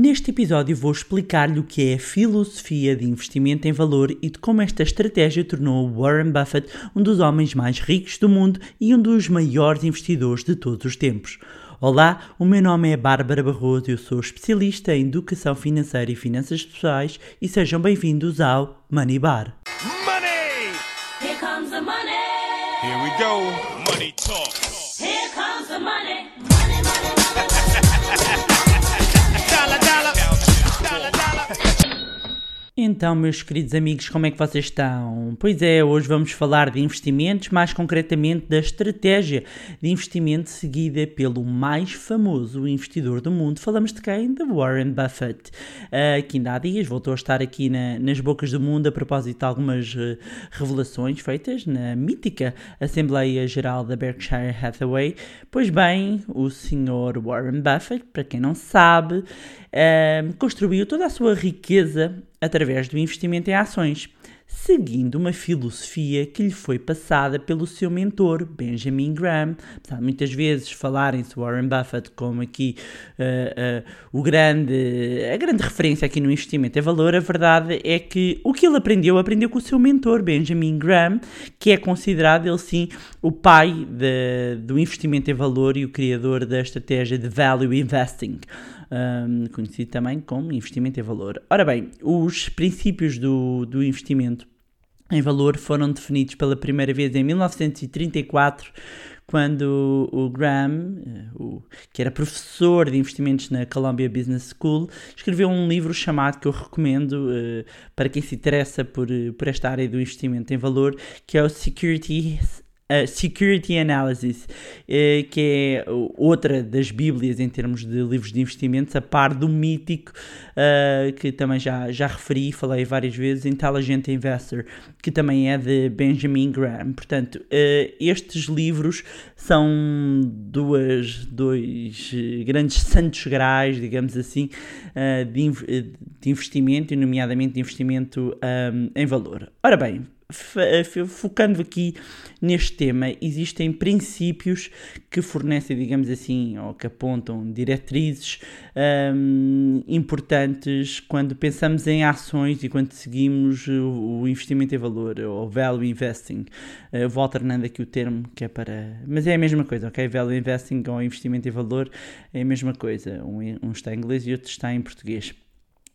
Neste episódio vou explicar-lhe o que é a filosofia de investimento em valor e de como esta estratégia tornou Warren Buffett um dos homens mais ricos do mundo e um dos maiores investidores de todos os tempos. Olá, o meu nome é Bárbara Barroso e eu sou especialista em educação financeira e finanças pessoais e sejam bem-vindos ao Money Bar. Money! Here comes the money. Here we go. Money talk. Então, meus queridos amigos, como é que vocês estão? Pois é, hoje vamos falar de investimentos, mais concretamente da estratégia de investimento seguida pelo mais famoso investidor do mundo. Falamos de quem? De Warren Buffett, uh, que ainda há dias voltou a estar aqui na- nas bocas do mundo a propósito de algumas uh, revelações feitas na mítica Assembleia Geral da Berkshire Hathaway. Pois bem, o senhor Warren Buffett, para quem não sabe, uh, construiu toda a sua riqueza através do investimento em ações, seguindo uma filosofia que lhe foi passada pelo seu mentor, Benjamin Graham. Muitas vezes falarem-se Warren Buffett como aqui uh, uh, o grande, a grande referência aqui no investimento em valor, a verdade é que o que ele aprendeu, aprendeu com o seu mentor, Benjamin Graham, que é considerado, ele sim, o pai de- do investimento em valor e o criador da estratégia de Value Investing um, conhecido também como investimento em valor. Ora bem, os princípios do, do investimento em valor foram definidos pela primeira vez em 1934, quando o Graham, eh, que era professor de investimentos na Columbia Business School, escreveu um livro chamado que eu recomendo eh, para quem se interessa por, eh, por esta área do investimento em valor, que é o Security Uh, Security Analysis, eh, que é outra das bíblias em termos de livros de investimentos, a par do mítico, uh, que também já, já referi, falei várias vezes, Intelligent Investor, que também é de Benjamin Graham. Portanto, uh, estes livros são duas, dois eh, grandes santos graais, digamos assim, de, inv- eh, de investimento, e nomeadamente de investimento um, em valor. Ora bem, focando aqui neste tema, existem princípios que fornecem, digamos assim, ou que apontam diretrizes hum, importantes quando pensamos em ações e quando seguimos o, o investimento em valor, ou value investing. Eh, vou alternando aqui o termo que é para. Mas é a mesma coisa, ok? Value investing ou investimento em valor é a mesma coisa. Um, um está em inglês e outro está em português.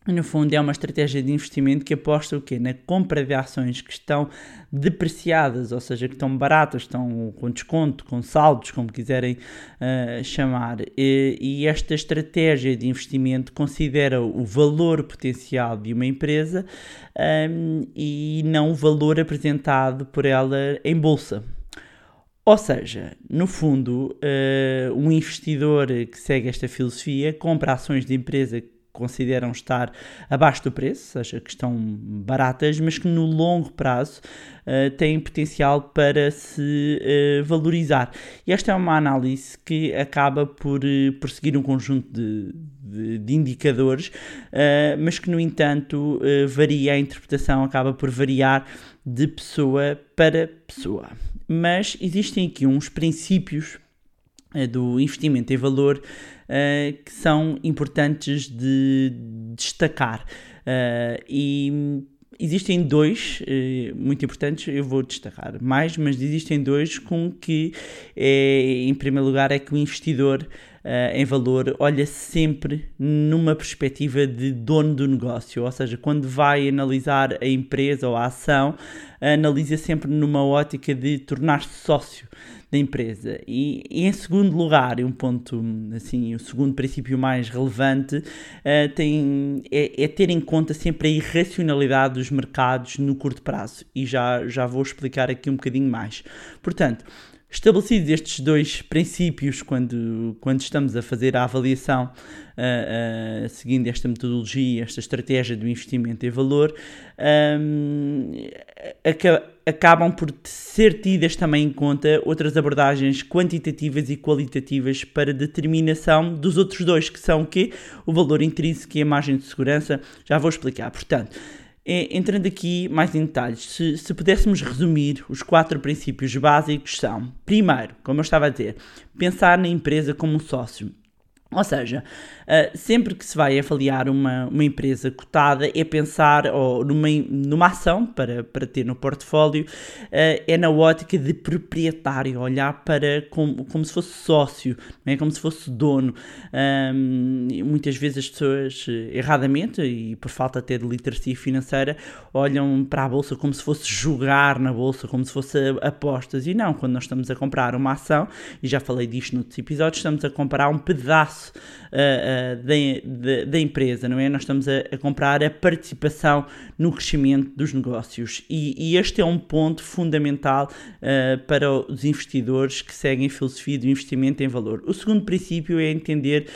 No fundo, é uma estratégia de investimento que aposta o quê? Na compra de ações que estão depreciadas, ou seja, que estão baratas, estão com desconto, com saldos, como quiserem ah, chamar. E, e esta estratégia de investimento considera o valor potencial de uma empresa ahm, e não o valor apresentado por ela em bolsa. Ou seja, no fundo, eh, um investidor que segue esta filosofia compra ações de empresa consideram estar abaixo do preço, ou seja, que estão baratas, mas que no longo prazo eh, têm potencial para se eh, valorizar. E esta é uma análise que acaba por, eh, por seguir um conjunto de, de- de indicadores, eh, mas que, no entanto, eh, varia, a interpretação acaba por variar de pessoa para pessoa. Mas existem aqui uns princípios eh, do investimento em valor eh, que são importantes de destacar. Eh, e existem dois eh, muito importantes, eu vou destacar mais, mas existem dois com que, eh, em primeiro lugar, é que o investidor eh, em valor olha sempre numa perspectiva de dono do negócio, ou seja, quando vai analisar a empresa ou a ação, analisa sempre numa ótica de tornar-se sócio da empresa. E, em segundo lugar, um ponto assim, o segundo princípio mais relevante eh, tem, é, é ter em conta sempre a irracionalidade dos mercados no curto prazo. E já, já vou explicar aqui um bocadinho mais. Portanto, Estabelecidos estes dois princípios quando, quando estamos a fazer a avaliação uh, uh, seguindo esta metodologia, esta estratégia do investimento em valor, um, aca acabam por ser tidas também em conta outras abordagens quantitativas e qualitativas para determinação dos outros dois, que são o quê? O valor intrínseco e a margem de segurança. Já vou explicar. Portanto, é, entrando aqui mais em detalhes, se, se, pudéssemos resumir, os quatro princípios básicos são: primeiro, como eu estava a dizer, pensar na empresa como um sócio. Ou seja, uh, sempre que se vai avaliar uma, uma empresa cotada, é pensar ou numa, numa ação para, para ter no portfólio, uh, é na ótica de proprietário, olhar para como, como se fosse sócio, é? como se fosse dono. Muitas vezes as pessoas, erradamente, e por falta até de literacia financeira, olham para a bolsa como se fosse jogar na bolsa, como se fosse apostas. E não, quando nós estamos a comprar uma ação, e já falei disto noutros episódios, estamos a comprar um pedaço uh, uh, da, empresa, não é? Nós estamos a, a, comprar a participação no crescimento dos negócios e, e este é um ponto fundamental uh, para os investidores que seguem a filosofia do investimento em valor. O segundo princípio é entender,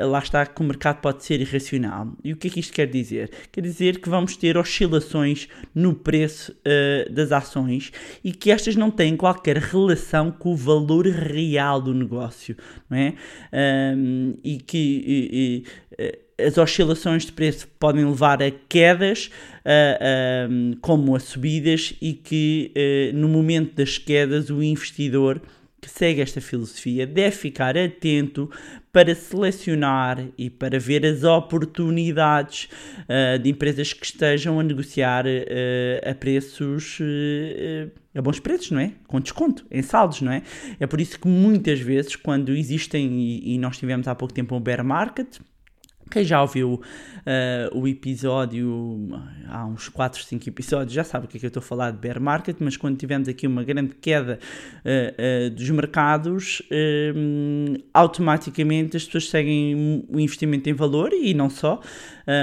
lá está, que o mercado pode ser irracional. E o que é que isto quer dizer? Quer dizer que vamos ter oscilações no preço das ações e que estas não têm qualquer relação com o valor real do negócio, não é? Um, e que e, e, as oscilações de preço podem levar a quedas, uh, como a subidas, e que uh, no momento das quedas o investidor que segue esta filosofia deve ficar atento para selecionar e para ver as oportunidades uh, de empresas que estejam a negociar uh, a preços uh, a bons preços, não é? Com desconto, em saldos, não é? É por isso que muitas vezes, quando existem, e, e nós tivemos há pouco tempo um bear market, quem já ouviu uh, o episódio, há uns 4, 5 episódios, já sabe o que é que eu estou a falar de bear market, mas quando tivemos aqui uma grande queda uh, uh, dos mercados, automaticamente as pessoas seguem o investimento em valor e não só,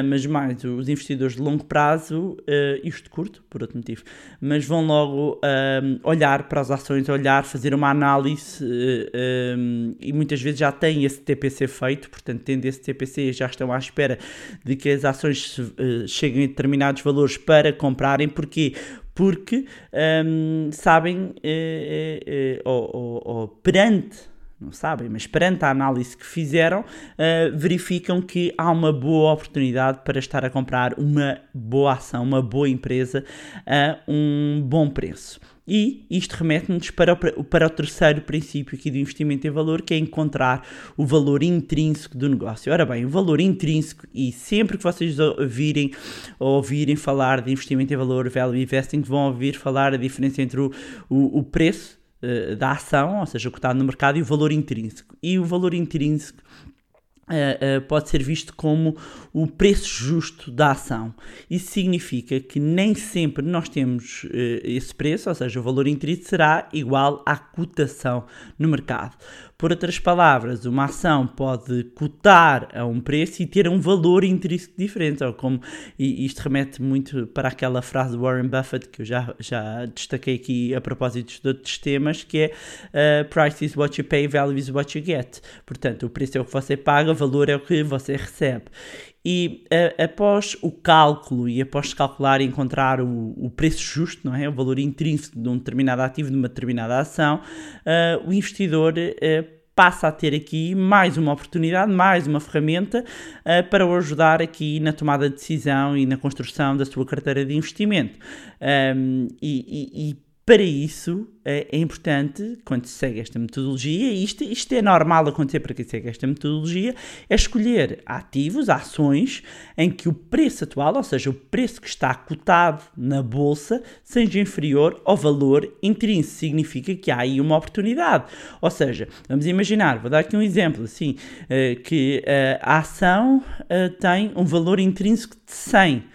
mas mais os investidores de longo prazo, isto de curto, por outro motivo, mas vão logo olhar para as ações, olhar, fazer uma análise e muitas vezes já têm esse TPC feito, portanto, tendo esse TPC já estão à espera de que as ações uh, cheguem a determinados valores para comprarem. Porquê? Porque um, sabem, uh, uh, ou, ou, ou perante não sabem, mas perante a análise que fizeram, uh, verificam que há uma boa oportunidade para estar a comprar uma boa ação, uma boa empresa a um bom preço. E isto remete-nos para, o, para o terceiro princípio aqui do investimento em valor, que é encontrar o valor intrínseco do negócio. Ora bem, o valor intrínseco, e sempre que vocês ouvirem ou ouvirem falar de investimento em valor, value investing, vão ouvir falar a diferença entre o, o, o preço uh, da ação, ou seja, o que está no mercado, e o valor intrínseco. E o valor intrínseco Uh, uh, pode ser visto como o preço justo da ação. Isso significa que nem sempre nós temos uh, esse preço, ou seja, o valor intrínseco será igual à cotação no mercado. Por outras palavras, uma ação pode cotar a um preço e ter um valor intrínseco diferente, ou como, e isto remete muito para aquela frase de Warren Buffett que eu já, já destaquei aqui a propósito de outros temas, que é uh, price is what you pay, value is what you get. Portanto, o preço é o que você paga, o valor é o que você recebe. E uh, após o cálculo e após calcular e encontrar o, o, preço justo, não é? o valor intrínseco de um determinado ativo, de uma determinada ação, uh, o investidor uh, passa a ter aqui mais uma oportunidade, mais uma ferramenta para o ajudar aqui na tomada de decisão e na construção da sua carteira de investimento. Um, e, e, e para isso é, é importante, quando se segue esta metodologia, e isto, isto é normal acontecer para quem segue esta metodologia, é escolher ativos, ações, em que o preço atual, ou seja, o preço que está cotado na bolsa, seja inferior ao valor intrínseco. Significa que há aí uma oportunidade. Ou seja, vamos imaginar, vou dar aqui um exemplo, assim, eh, que eh, a ação eh, tem um valor intrínseco de 100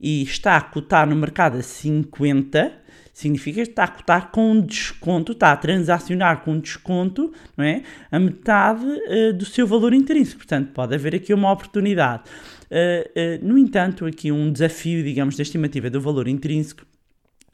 e está a cotar no mercado a 50, significa que está a cotar com desconto, está a transacionar com desconto, não é? A metade uh, do seu valor intrínseco. Portanto, pode haver aqui uma oportunidade. Uh, uh, no entanto, aqui um desafio, digamos, da estimativa do valor intrínseco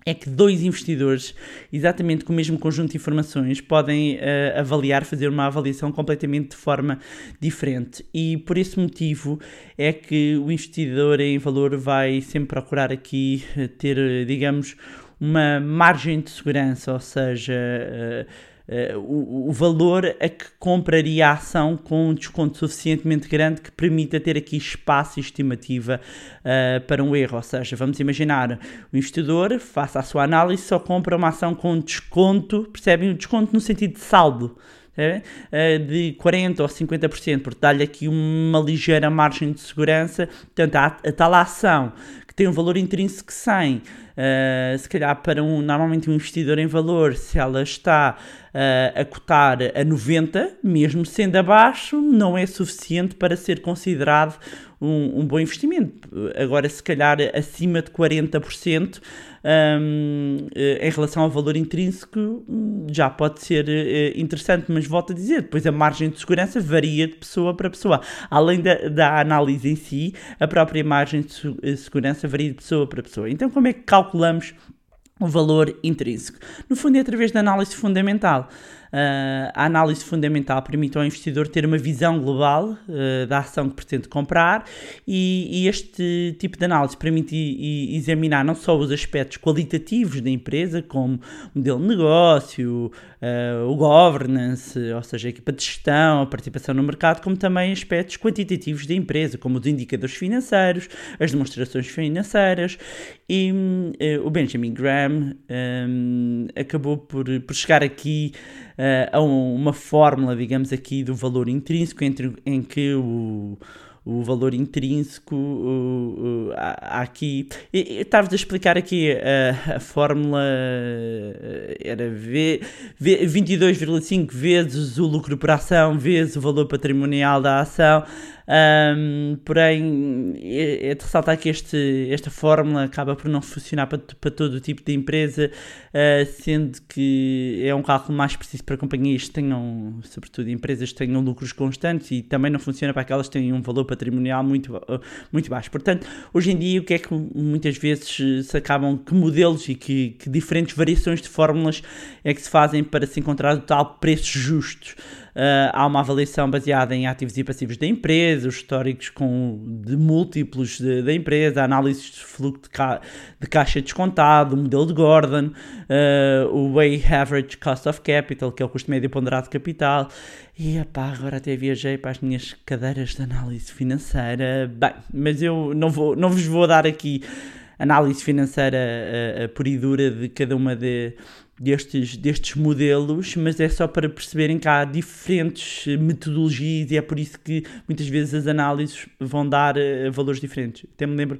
é que dois investidores, exatamente com o mesmo conjunto de informações, podem uh, avaliar, fazer uma avaliação completamente de forma diferente. E por esse motivo é que o investidor em valor vai sempre procurar aqui ter, digamos, uma margem de segurança, ou seja, uh, uh, o, o, valor a que compraria a ação com um desconto suficientemente grande que permita ter aqui espaço e estimativa uh, para um erro. Ou seja, vamos imaginar o investidor, faça a sua análise, só compra uma ação com desconto, percebem? O desconto no sentido de saldo de 40% ou 50%, porque dá-lhe aqui uma ligeira margem de segurança. Portanto, a, a tal ação que tem um valor intrínseco 100, uh, se calhar para um, normalmente um investidor em valor, se ela está uh, a cotar a 90, mesmo sendo abaixo, não é suficiente para ser considerado um, um bom investimento. Agora, se calhar acima de 40%, um, em relação ao valor intrínseco, já pode ser interessante, mas volto a dizer, depois a margem de segurança varia de pessoa para pessoa. Além da, da análise em si, a própria margem de segurança varia de pessoa para pessoa. Então, como é que calculamos o valor intrínseco? No fundo, é através da análise fundamental. Uh, a análise fundamental permite ao investidor ter uma visão global uh, da ação que pretende comprar e, e este tipo de análise permite examinar não só os aspectos qualitativos da empresa, como modelo de negócio, uh, o governance, ou seja, a equipa de gestão, a participação no mercado, como também aspectos quantitativos da empresa, como os indicadores financeiros, as demonstrações financeiras. E o Benjamin Graham um, acabou por, por chegar aqui a uma fórmula, digamos aqui, do valor intrínseco, entre, em que o, o valor intrínseco uh, uh, aqui. Estava a explicar aqui a, a fórmula era v, v, 22,5 vezes o lucro por ação vezes o valor patrimonial da ação. Um, porém, é, é de ressaltar que este, esta fórmula acaba por não funcionar para, para todo o tipo de empresa, uh, sendo que é um cálculo mais preciso para companhias que tenham, sobretudo empresas que tenham lucros constantes e também não funciona para aquelas que têm um valor patrimonial muito, uh, muito baixo. Portanto, hoje em dia, o que é que muitas vezes se acabam, que modelos e que, que diferentes variações de fórmulas é que se fazem para se encontrar o tal preço justo? Uh, há uma avaliação baseada em ativos e passivos da empresa, os históricos com, de múltiplos da empresa, análises de fluxo de, ca, de, caixa descontado, o modelo de Gordon, uh, o Way Average Cost of Capital, que é o custo médio ponderado de capital. E epá, agora até viajei para as minhas cadeiras de análise financeira. Bem, mas eu não, vou, não vos vou dar aqui análise financeira uh, pura e dura de cada uma de, destes, destes modelos, mas é só para perceberem que há diferentes metodologias e é por isso que muitas vezes as análises vão dar uh, valores diferentes. Até me lembro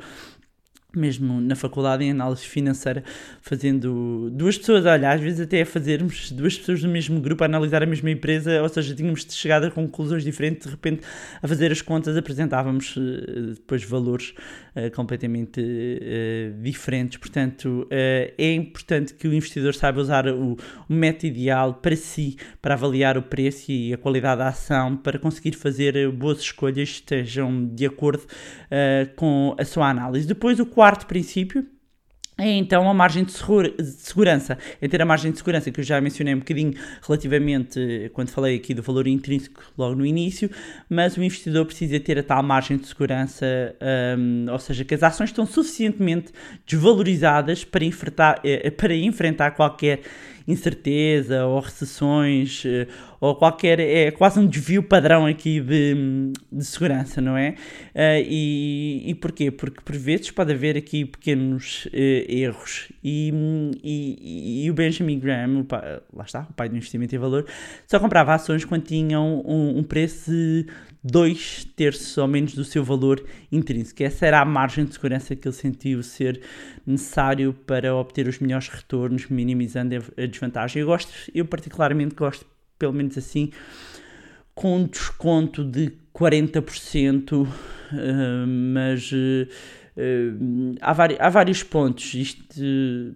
mesmo na faculdade em análise financeira, fazendo duas pessoas, olha, às vezes até a fazermos duas pessoas do mesmo grupo a analisar a mesma empresa, ou seja, tínhamos chegado a conclusões diferentes, de repente a fazer as contas apresentávamos eh, depois valores uh, completamente uh, diferentes, portanto uh, é importante que o investidor saiba usar o, o método ideal para si, para avaliar o preço e a qualidade da ação, para conseguir fazer boas escolhas que estejam de acordo com a sua análise. Depois o quarto princípio é então a margem de, segurança. É ter a margem de segurança que eu já mencionei um bocadinho relativamente quando falei aqui do valor intrínseco logo no início, mas o investidor precisa ter a tal margem de segurança, um, ou seja, que as ações estão suficientemente desvalorizadas para enfrentar, eh, para enfrentar qualquer incerteza ou recessões eh, ou qualquer. É quase um desvio padrão aqui de, de segurança, não é? Uh, e, e porquê? Porque por vezes pode haver aqui pequenos uh, erros. E, e, e, o Benjamin Graham, o pai, lá está, o pai do investimento em valor, só comprava ações quando tinham um, um preço de dois terços ou menos do seu valor intrínseco. Essa era a margem de segurança que ele sentiu ser necessário para obter os melhores retornos, minimizando a desvantagem. Eu gosto, eu particularmente gosto, pelo menos assim, com um desconto de 40%, uh, mas uh, uh, há, há vários pontos. Isto,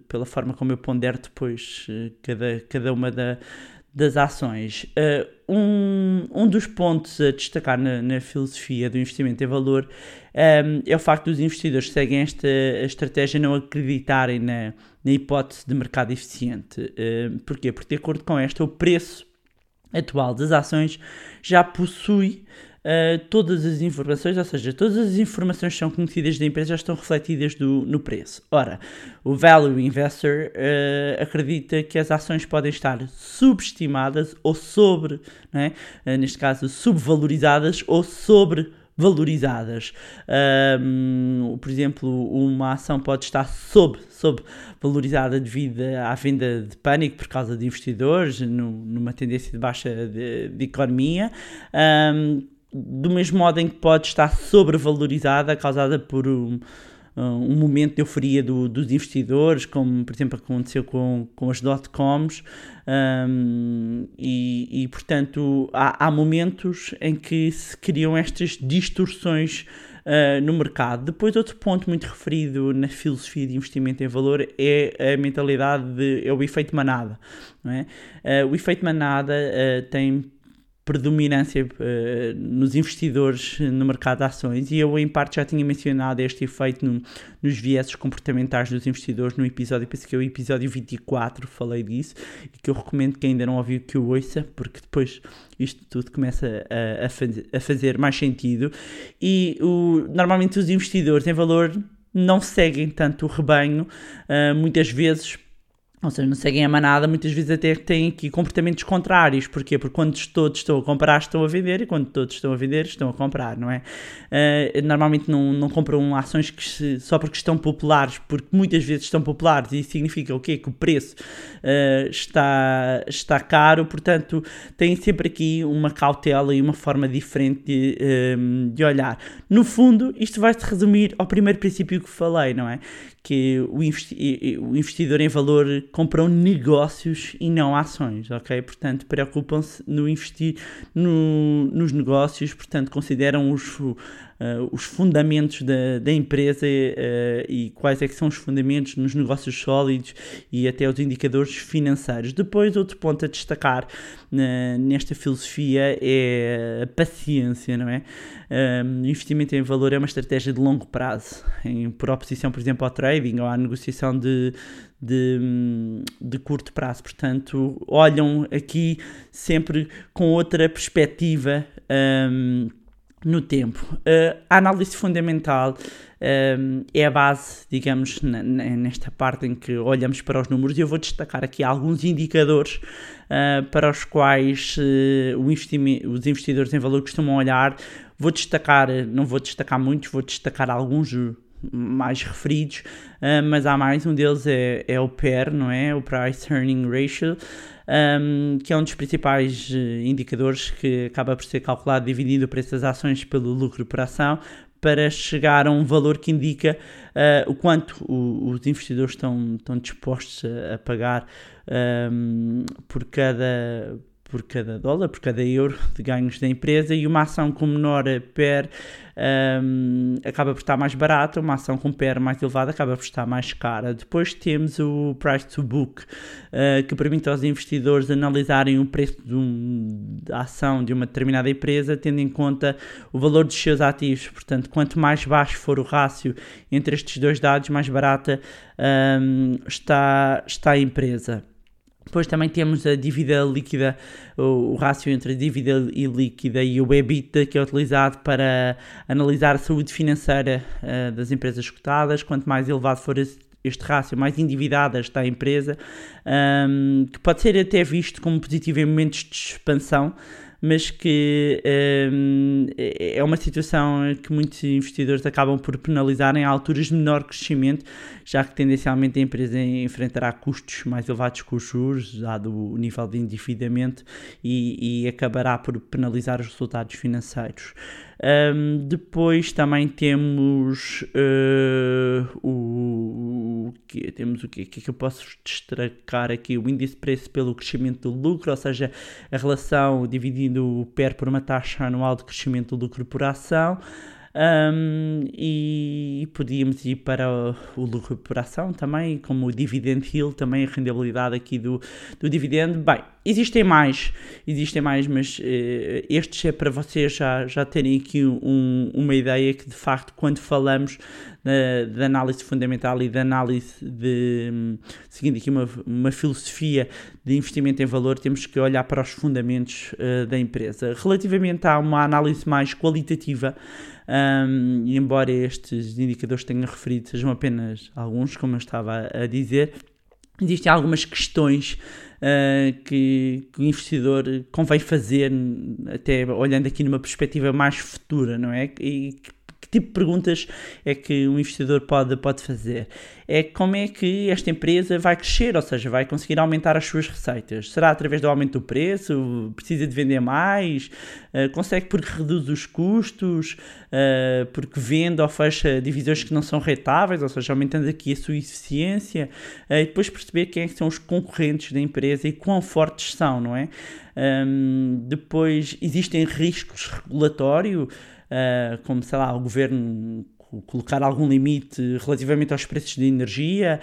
pela forma como eu pondero depois cada, cada uma da, das ações. Uh, um, um dos pontos a destacar na, na filosofia do investimento em valor um, é o facto dos investidores que seguem esta estratégia não acreditarem na, na hipótese de mercado eficiente. Uh, porquê? Porque, de acordo com esta, o preço atual das ações já possui uh, todas as informações, ou seja, todas as informações que são conhecidas da empresa já estão refletidas do, no preço. Ora, o Value Investor uh, acredita que as ações podem estar subestimadas ou sobre, é? uh, neste caso, subvalorizadas ou sobre valorizadas. Um, por exemplo, uma ação pode estar sob, sob valorizada devido à venda de pânico por causa de investidores, no, numa tendência de baixa de, de economia. Um, do mesmo modo em que pode estar sobrevalorizada, causada por um, um momento de euforia do, dos investidores, como por exemplo aconteceu com, com as dot-coms, um, e, e, portanto há, há, momentos em que se criam estas distorções uh, no mercado. Depois, outro ponto muito referido na filosofia de investimento em valor é a mentalidade de é o efeito manada. É? Uh, o efeito manada uh, tem predominância uh, nos investidores no mercado de ações e eu em parte já tinha mencionado este efeito no, nos vieses comportamentais dos investidores no episódio, penso que é o episódio 24, falei disso e que eu recomendo que ainda não ouviu que o ouça porque depois isto tudo começa a, a, faz, a fazer mais sentido. E o, normalmente os investidores em valor não seguem tanto o rebanho, uh, muitas vezes ou seja, não seguem a manada, muitas vezes até têm aqui comportamentos contrários. Porquê? Porque quando todos estão a comprar, estão a vender, e quando todos estão a vender, estão a comprar, não é? Uh, normalmente não, não compram ações que se, só porque estão populares, porque muitas vezes estão populares, e isso significa o quê? Que o preço uh, está, está caro, portanto, têm sempre aqui uma cautela e uma forma diferente de, uh, de olhar. No fundo, isto vai se resumir ao primeiro princípio que falei, não é? Que o, investi o investidor em valor compram negócios e não ações, ok? Portanto, preocupam-se no investir no, nos negócios, portanto, consideram os, uh, os fundamentos da, da empresa uh, e quais é que são os fundamentos nos negócios sólidos e até os indicadores financeiros. Depois, outro ponto a destacar nesta filosofia é a paciência, não é? Um, investimento em valor é uma estratégia de longo prazo, em, por oposição, por exemplo, ao trading ou à negociação de, de, de, curto prazo. Portanto, olham aqui sempre com outra perspectiva um, no tempo. Uh, a análise fundamental um, é a base, digamos, nesta parte em que olhamos para os números. E eu vou destacar aqui alguns indicadores uh, para os quais uh, os investidores em valor costumam olhar Vou destacar, não vou destacar muitos, vou destacar alguns mais referidos, uh, mas há mais, um deles é, é o PER, não é? O Price Earning Ratio, um, que é um dos principais uh, indicadores que acaba por ser calculado dividindo o preço das ações pelo lucro por ação, para chegar a um valor que indica uh, o quanto o, os investidores estão, estão dispostos a, a pagar um, por cada por cada dólar, por cada euro de ganhos da empresa e uma ação com menor PER um, acaba por estar mais barata, uma ação com PER mais elevada acaba por estar mais cara. Depois temos o Price to Book, uh, que permite aos investidores analisarem o preço de um, da ação de uma determinada empresa, tendo em conta o valor dos seus ativos. Portanto, quanto mais baixo for o rácio entre estes dois dados, mais barata um, está, está a empresa. Depois também temos a dívida líquida, o, o rácio entre a dívida e líquida e o EBITDA, que é utilizado para analisar a saúde financeira uh, das empresas cotadas. Quanto mais elevado for esse, este rácio, mais endividada está a empresa, um, que pode ser até visto como positivo em momentos de expansão, mas que um, é, é uma situação que muitos investidores acabam por penalizar em alturas de menor crescimento, já que tendencialmente a empresa enfrentará custos mais elevados com os juros, dado o nível de endividamento, e, e acabará por penalizar os resultados financeiros. Um, depois também temos uh, o, o que temos o que, que é que eu posso destacar aqui? O índice de preço pelo crescimento do lucro, ou seja, a relação dividindo o PER por uma taxa anual de crescimento do lucro por ação. Um, e podíamos ir para o, lucro por ação também, como o dividend yield, também a rendabilidade aqui do, do dividendo. Bem, existem mais, existem mais, mas uh, estes é para vocês já, já terem aqui um, uma ideia que de facto quando falamos da, análise fundamental e da análise de, seguindo aqui uma, uma filosofia de investimento em valor, temos que olhar para os fundamentos uh, da empresa. Relativamente a uma análise mais qualitativa, um, e embora estes indicadores que tenha referido sejam apenas alguns, como eu estava a dizer, existem algumas questões uh, que, que, o investidor convém fazer, até olhando aqui numa perspectiva mais futura, não é? E que tipo de perguntas é que um investidor pode, pode fazer? É como é que esta empresa vai crescer, ou seja, vai conseguir aumentar as suas receitas? Será através do aumento do preço? Precisa de vender mais? Uh, consegue porque reduz os custos? Uh, porque vende ou fecha divisões que não são rentáveis, ou seja, aumentando aqui a sua eficiência? Uh, e depois perceber quem é são os concorrentes da empresa e quão fortes são, não é? Um, depois existem riscos regulatórios uh, como sei lá, o governo colocar algum limite relativamente aos preços de energia.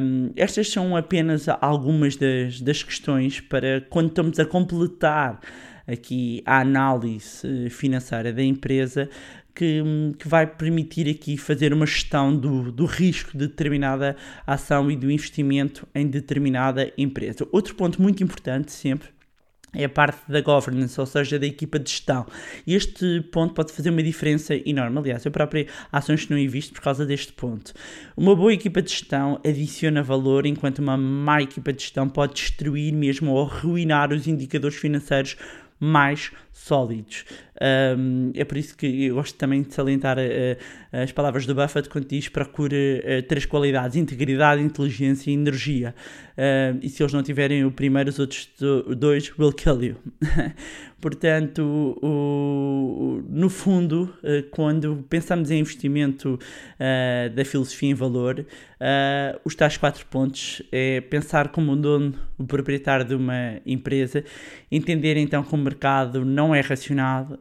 Um, estas são apenas algumas das, das questões para quando estamos a completar aqui a análise financeira da empresa que, que, vai permitir aqui fazer uma gestão do, do risco de determinada ação e do investimento em determinada empresa. Outro ponto muito importante sempre é a parte da governance, ou seja, da equipa de gestão. Este ponto pode fazer uma diferença enorme. Aliás, eu próprio ações que não visto por causa deste ponto. Uma boa equipa de gestão adiciona valor, enquanto uma má equipa de gestão pode destruir mesmo ou arruinar os indicadores financeiros mais sólidos. Um, é por isso que eu gosto também de salientar uh, as palavras do Buffett quando diz procure uh, três qualidades: integridade, inteligência e energia. Uh, e se eles não tiverem o primeiro, os outros dois will kill you. Portanto, o, no fundo, quando pensamos em investimento da filosofia em valor, os tais quatro pontos é pensar como um dono, o proprietário de uma empresa, entender então que o mercado não é racionado,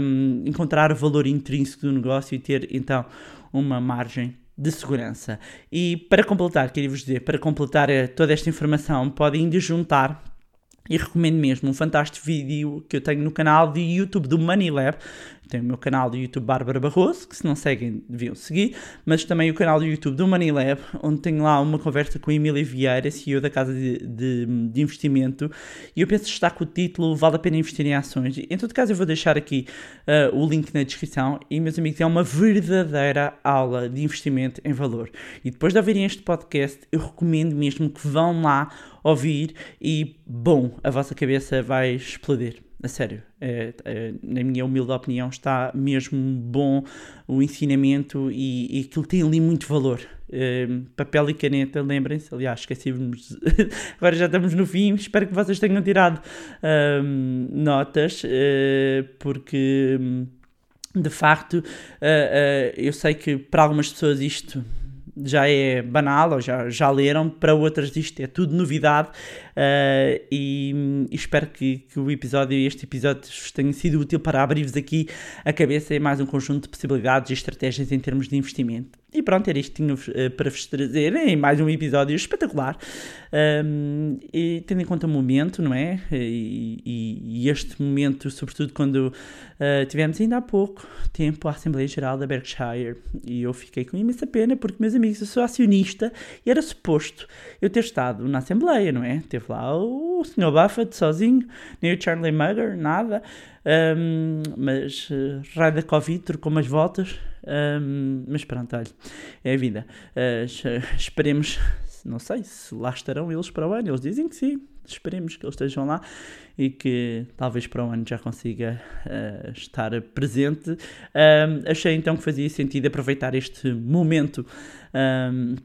um, encontrar o valor intrínseco do negócio e ter então uma margem de segurança. E para completar, queria vos dizer, para completar eh, toda esta informação, podem ainda juntar e recomendo mesmo um fantástico vídeo que eu tenho no canal de YouTube do Money Lab. Tem o meu canal do YouTube Bárbara Barroso, que se não seguem deviam seguir, mas também o canal do YouTube do Money Lab, onde tenho lá uma conversa com a Emília Vieira, CEO da Casa de, de, de Investimento, e eu penso que está com o título Vale a Pena Investir em Ações. Em todo caso, eu vou deixar aqui uh, o link na descrição, e meus amigos, é uma verdadeira aula de investimento em valor. E depois de ouvirem este podcast, eu recomendo mesmo que vão lá ouvir e, bom, a vossa cabeça vai explodir. A sério, é, é, na minha humilde opinião, está mesmo bom o ensinamento e, e aquilo tem ali muito valor. É, papel e caneta, lembrem-se. Aliás, esqueci-vos. Agora já estamos no fim. Espero que vocês tenham tirado um, notas, uh, porque de facto uh, uh, eu sei que para algumas pessoas isto já é banal ou já, já leram, para outras isto é tudo novidade uh, e, e, espero que, que o episódio, este episódio tenha sido útil para abrir-vos aqui a cabeça e mais um conjunto de possibilidades e estratégias em termos de investimento. E pronto, era isto que tinha uh, para vos trazer em mais um episódio espetacular. Um, e tendo em conta o momento, não é? E, e, e este momento, sobretudo quando uh, tivemos ainda há pouco tempo a Assembleia Geral da Berkshire e eu fiquei com imensa pena porque, meus amigos, eu sou acionista e era suposto eu ter estado na Assembleia, não é? Teve lá o Sr. Buffett sozinho, nem o Charlie Munger, nada. Um, mas uh, raio da Covid trocou umas voltas. Um, mas pronto, olha, é a vida. Uh, esperemos, não sei se lá estarão eles para o ano. Eles dizem que sim. Esperemos que eles estejam lá e que talvez para o ano já consiga uh, estar presente. Um, achei então que fazia sentido aproveitar este momento. Um,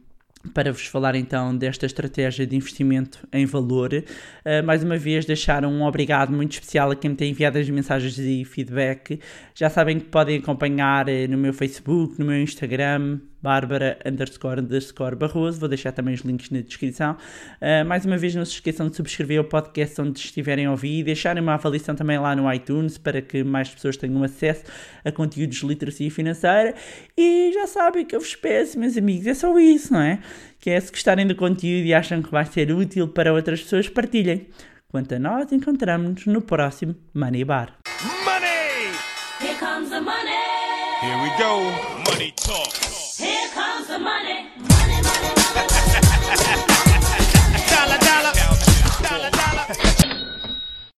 para vos falar então desta estratégia de investimento em valor. Uh, mais uma vez, deixar um obrigado muito especial a quem me tem enviado as mensagens de feedback. Já sabem que podem acompanhar uh, no meu Facebook, no meu Instagram, Bárbara underscore underscore Barroso. Vou deixar também os links na descrição. Uh, mais uma vez, não se esqueçam de subscrever o podcast onde estiverem a ouvir e deixarem uma avaliação também lá no iTunes para que mais pessoas tenham acesso a conteúdos de literacia financeira. E já sabem que eu vos peço, meus amigos, é só isso, não é? Que é se gostarem do conteúdo e acham que vai ser útil para outras pessoas, partilhem. Quanto a nós, encontramos-nos no próximo Money Bar. Money! Here comes the money. Here we go. Money talk. Comes the money.